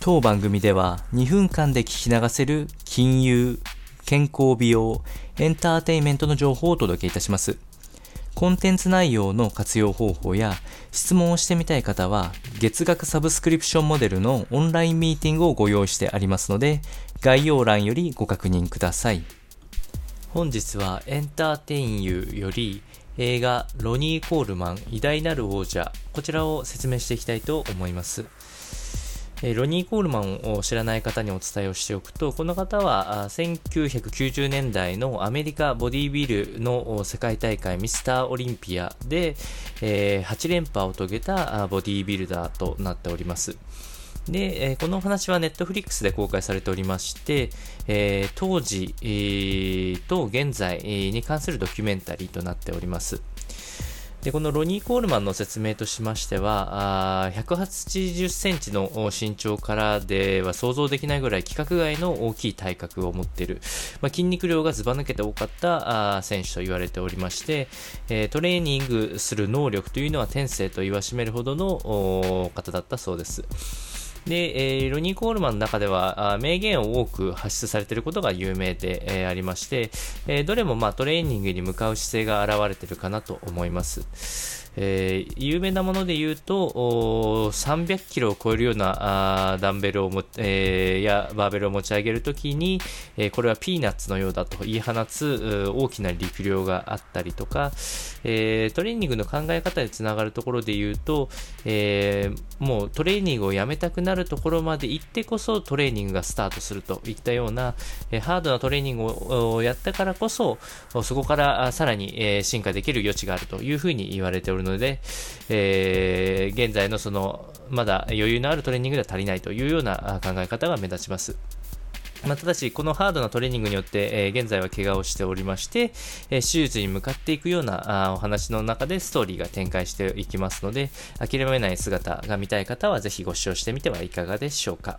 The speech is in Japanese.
当番組では2分間で聞き流せる金融、健康美容、エンターテインメントの情報をお届けいたします。コンテンツ内容の活用方法や質問をしてみたい方は月額サブスクリプションモデルのオンラインミーティングをご用意してありますので概要欄よりご確認ください。本日はエンターテインユーより映画ロニー・コールマン偉大なる王者こちらを説明していきたいと思います。ロニー・コールマンを知らない方にお伝えをしておくと、この方は1990年代のアメリカボディービルの世界大会ミスターオリンピアで、え8連覇を遂げたボディービルダーとなっております。で、この話はネットフリックスで公開されておりまして、当時、と現在に関するドキュメンタリーとなっております。で、このロニー・コールマンの説明としましては、180センチの身長からでは想像できないぐらい規格外の大きい体格を持っている、まあ、筋肉量がずば抜けて多かった選手と言われておりまして、えトレーニングする能力というのは天性と言わしめるほどの方だったそうです。で、えー、ロニー・コールマンの中では名言を多く発出されていることが有名で、えー、ありまして、えー、どれもまあトレーニングに向かう姿勢が現れているかなと思います。えー、有名なもので言うと、300キロを超えるようなあダンベルをも、えー、やバーベルを持ち上げるときに、えー、これはピーナッツのようだと言い放つ大きな力量があったりとか、えー、トレーニングの考え方につながるところで言うと、えー、もうトレーニングをやめたくなるところまで行ってこそトレーニングがスタートするといったような、え、ハードなトレーニングをやったからこそ、そこからさらに、え、進化できる余地があるというふうに言われておるので、えー、現在のその、まだ余裕のあるトレーニングでは足りないというような考え方が目立ちます。まあ、ただし、このハードなトレーニングによって、えー、現在は怪我をしておりまして、えー、手術に向かっていくようなあお話の中でストーリーが展開していきますので、諦めない姿が見たい方はぜひご視聴してみてはいかがでしょうか。